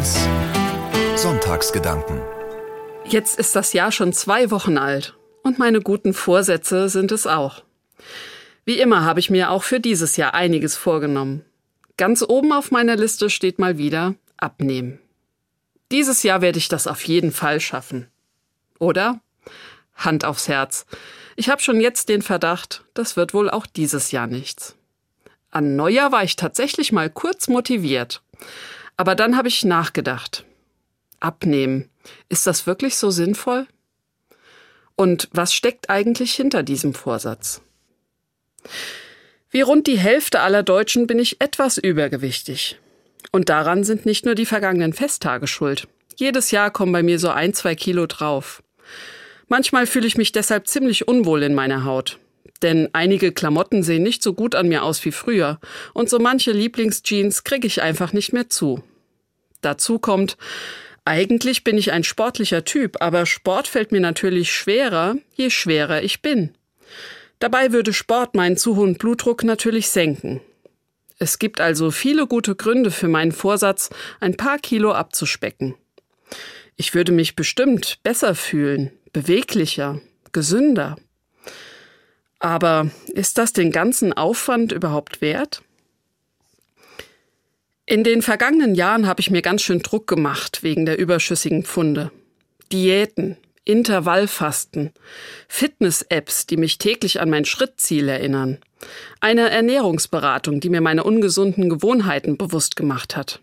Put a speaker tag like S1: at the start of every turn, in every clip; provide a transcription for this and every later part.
S1: 1 Sonntagsgedanken
S2: Jetzt ist das Jahr schon zwei Wochen alt und meine guten Vorsätze sind es auch. Wie immer habe ich mir auch für dieses Jahr einiges vorgenommen. Ganz oben auf meiner Liste steht mal wieder Abnehmen. Dieses Jahr werde ich das auf jeden Fall schaffen. Oder? Hand aufs Herz. Ich habe schon jetzt den Verdacht, das wird wohl auch dieses Jahr nichts. An Neujahr war ich tatsächlich mal kurz motiviert. Aber dann habe ich nachgedacht. Abnehmen. Ist das wirklich so sinnvoll? Und was steckt eigentlich hinter diesem Vorsatz? Wie rund die Hälfte aller Deutschen bin ich etwas übergewichtig. Und daran sind nicht nur die vergangenen Festtage schuld. Jedes Jahr kommen bei mir so ein, zwei Kilo drauf. Manchmal fühle ich mich deshalb ziemlich unwohl in meiner Haut. Denn einige Klamotten sehen nicht so gut an mir aus wie früher und so manche Lieblingsjeans kriege ich einfach nicht mehr zu. Dazu kommt, eigentlich bin ich ein sportlicher Typ, aber Sport fällt mir natürlich schwerer, je schwerer ich bin. Dabei würde Sport meinen zu hohen Blutdruck natürlich senken. Es gibt also viele gute Gründe für meinen Vorsatz, ein paar Kilo abzuspecken. Ich würde mich bestimmt besser fühlen, beweglicher, gesünder. Aber ist das den ganzen Aufwand überhaupt wert? In den vergangenen Jahren habe ich mir ganz schön Druck gemacht wegen der überschüssigen Pfunde. Diäten, Intervallfasten, Fitness-Apps, die mich täglich an mein Schrittziel erinnern, eine Ernährungsberatung, die mir meine ungesunden Gewohnheiten bewusst gemacht hat.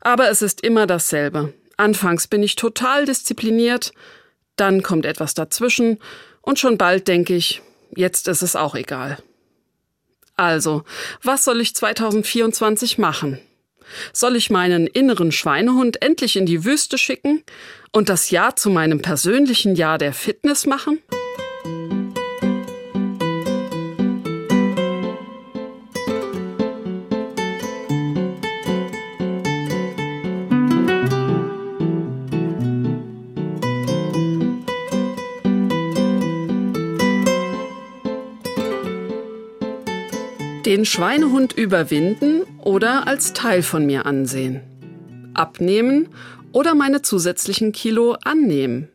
S2: Aber es ist immer dasselbe. Anfangs bin ich total diszipliniert, dann kommt etwas dazwischen und schon bald denke ich, Jetzt ist es auch egal. Also, was soll ich 2024 machen? Soll ich meinen inneren Schweinehund endlich in die Wüste schicken und das Jahr zu meinem persönlichen Jahr der Fitness machen? Den Schweinehund überwinden oder als Teil von mir ansehen. Abnehmen oder meine zusätzlichen Kilo annehmen.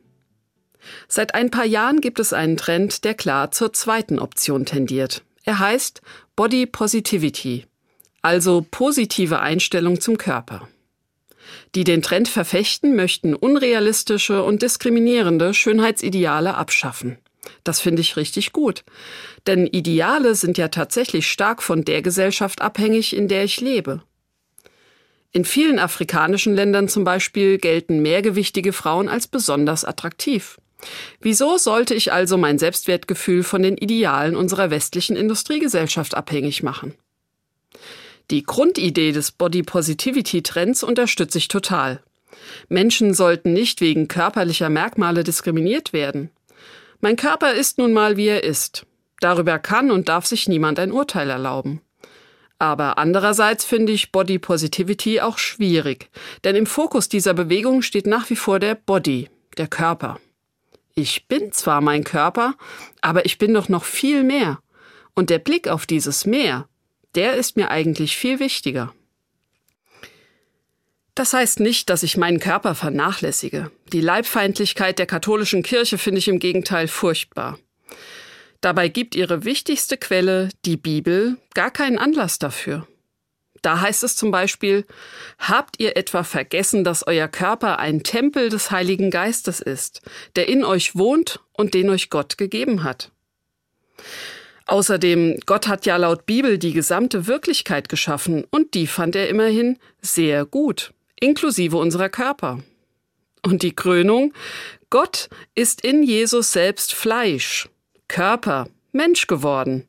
S2: Seit ein paar Jahren gibt es einen Trend, der klar zur zweiten Option tendiert. Er heißt Body Positivity, also positive Einstellung zum Körper. Die den Trend verfechten, möchten unrealistische und diskriminierende Schönheitsideale abschaffen. Das finde ich richtig gut. Denn Ideale sind ja tatsächlich stark von der Gesellschaft abhängig, in der ich lebe. In vielen afrikanischen Ländern zum Beispiel gelten mehrgewichtige Frauen als besonders attraktiv. Wieso sollte ich also mein Selbstwertgefühl von den Idealen unserer westlichen Industriegesellschaft abhängig machen? Die Grundidee des Body Positivity Trends unterstütze ich total. Menschen sollten nicht wegen körperlicher Merkmale diskriminiert werden. Mein Körper ist nun mal, wie er ist. Darüber kann und darf sich niemand ein Urteil erlauben. Aber andererseits finde ich Body Positivity auch schwierig, denn im Fokus dieser Bewegung steht nach wie vor der Body, der Körper. Ich bin zwar mein Körper, aber ich bin doch noch viel mehr. Und der Blick auf dieses Mehr, der ist mir eigentlich viel wichtiger. Das heißt nicht, dass ich meinen Körper vernachlässige. Die Leibfeindlichkeit der katholischen Kirche finde ich im Gegenteil furchtbar. Dabei gibt ihre wichtigste Quelle, die Bibel, gar keinen Anlass dafür. Da heißt es zum Beispiel, habt ihr etwa vergessen, dass euer Körper ein Tempel des Heiligen Geistes ist, der in euch wohnt und den euch Gott gegeben hat? Außerdem, Gott hat ja laut Bibel die gesamte Wirklichkeit geschaffen und die fand er immerhin sehr gut inklusive unserer Körper. Und die Krönung? Gott ist in Jesus selbst Fleisch, Körper, Mensch geworden.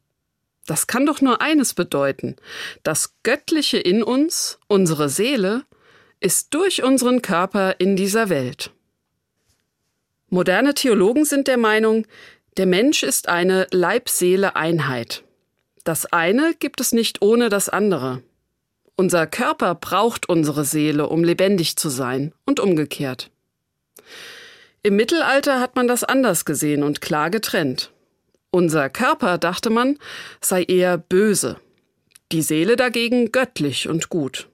S2: Das kann doch nur eines bedeuten. Das Göttliche in uns, unsere Seele, ist durch unseren Körper in dieser Welt. Moderne Theologen sind der Meinung, der Mensch ist eine Leib-Seele-Einheit. Das eine gibt es nicht ohne das andere. Unser Körper braucht unsere Seele, um lebendig zu sein und umgekehrt. Im Mittelalter hat man das anders gesehen und klar getrennt. Unser Körper, dachte man, sei eher böse, die Seele dagegen göttlich und gut.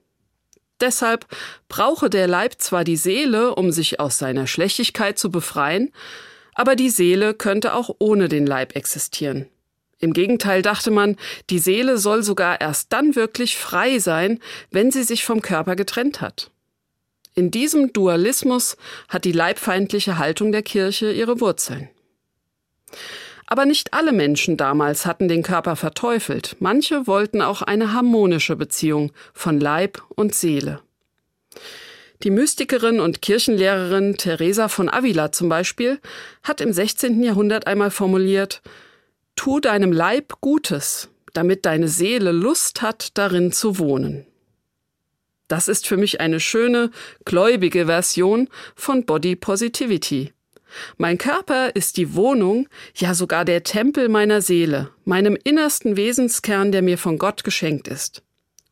S2: Deshalb brauche der Leib zwar die Seele, um sich aus seiner Schlechtigkeit zu befreien, aber die Seele könnte auch ohne den Leib existieren. Im Gegenteil dachte man, die Seele soll sogar erst dann wirklich frei sein, wenn sie sich vom Körper getrennt hat. In diesem Dualismus hat die leibfeindliche Haltung der Kirche ihre Wurzeln. Aber nicht alle Menschen damals hatten den Körper verteufelt, manche wollten auch eine harmonische Beziehung von Leib und Seele. Die Mystikerin und Kirchenlehrerin Teresa von Avila zum Beispiel hat im 16. Jahrhundert einmal formuliert, Tu deinem Leib Gutes, damit deine Seele Lust hat, darin zu wohnen. Das ist für mich eine schöne, gläubige Version von Body Positivity. Mein Körper ist die Wohnung, ja sogar der Tempel meiner Seele, meinem innersten Wesenskern, der mir von Gott geschenkt ist.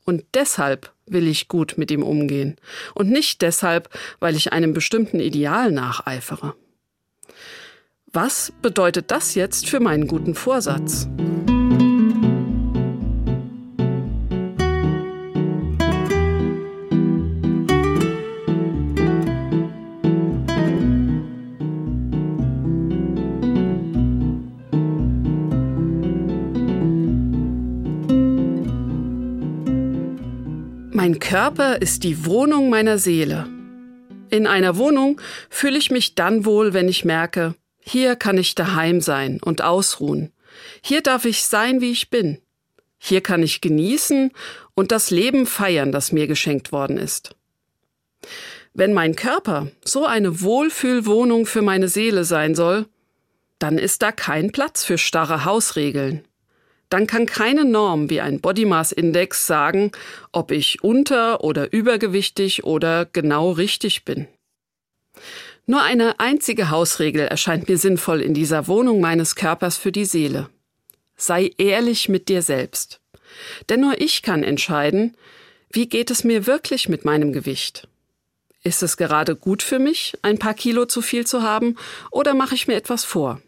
S2: Und deshalb will ich gut mit ihm umgehen und nicht deshalb, weil ich einem bestimmten Ideal nacheifere. Was bedeutet das jetzt für meinen guten Vorsatz? Mein Körper ist die Wohnung meiner Seele. In einer Wohnung fühle ich mich dann wohl, wenn ich merke, hier kann ich daheim sein und ausruhen. Hier darf ich sein, wie ich bin. Hier kann ich genießen und das Leben feiern, das mir geschenkt worden ist. Wenn mein Körper so eine Wohlfühlwohnung für meine Seele sein soll, dann ist da kein Platz für starre Hausregeln dann kann keine Norm wie ein Body Mass Index sagen, ob ich unter- oder übergewichtig oder genau richtig bin. Nur eine einzige Hausregel erscheint mir sinnvoll in dieser Wohnung meines Körpers für die Seele. Sei ehrlich mit dir selbst. Denn nur ich kann entscheiden, wie geht es mir wirklich mit meinem Gewicht? Ist es gerade gut für mich, ein paar Kilo zu viel zu haben, oder mache ich mir etwas vor?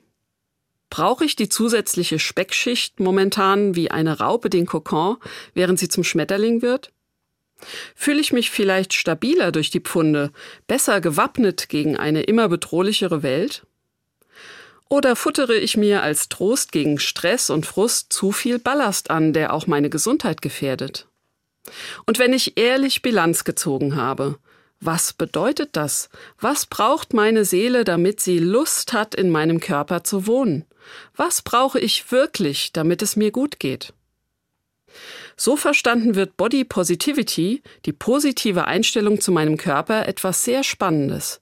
S2: Brauche ich die zusätzliche Speckschicht momentan wie eine Raupe den Kokon, während sie zum Schmetterling wird? Fühle ich mich vielleicht stabiler durch die Pfunde, besser gewappnet gegen eine immer bedrohlichere Welt? Oder futtere ich mir als Trost gegen Stress und Frust zu viel Ballast an, der auch meine Gesundheit gefährdet? Und wenn ich ehrlich Bilanz gezogen habe, was bedeutet das? Was braucht meine Seele, damit sie Lust hat, in meinem Körper zu wohnen? Was brauche ich wirklich, damit es mir gut geht? So verstanden wird Body Positivity, die positive Einstellung zu meinem Körper, etwas sehr Spannendes.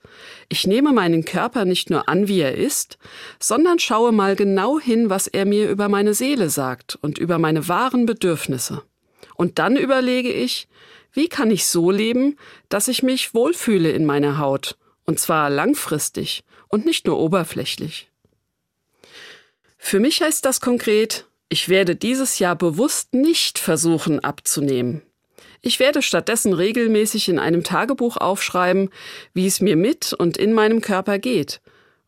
S2: Ich nehme meinen Körper nicht nur an, wie er ist, sondern schaue mal genau hin, was er mir über meine Seele sagt und über meine wahren Bedürfnisse. Und dann überlege ich, wie kann ich so leben, dass ich mich wohlfühle in meiner Haut, und zwar langfristig und nicht nur oberflächlich. Für mich heißt das konkret, ich werde dieses Jahr bewusst nicht versuchen abzunehmen. Ich werde stattdessen regelmäßig in einem Tagebuch aufschreiben, wie es mir mit und in meinem Körper geht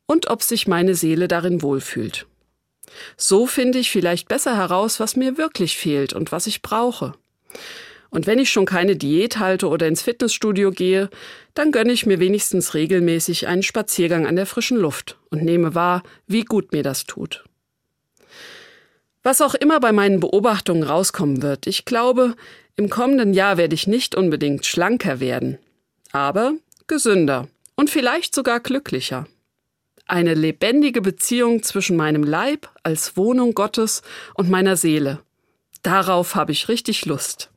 S2: und ob sich meine Seele darin wohlfühlt. So finde ich vielleicht besser heraus, was mir wirklich fehlt und was ich brauche. Und wenn ich schon keine Diät halte oder ins Fitnessstudio gehe, dann gönne ich mir wenigstens regelmäßig einen Spaziergang an der frischen Luft und nehme wahr, wie gut mir das tut. Was auch immer bei meinen Beobachtungen rauskommen wird, ich glaube, im kommenden Jahr werde ich nicht unbedingt schlanker werden, aber gesünder und vielleicht sogar glücklicher. Eine lebendige Beziehung zwischen meinem Leib als Wohnung Gottes und meiner Seele. Darauf habe ich richtig Lust.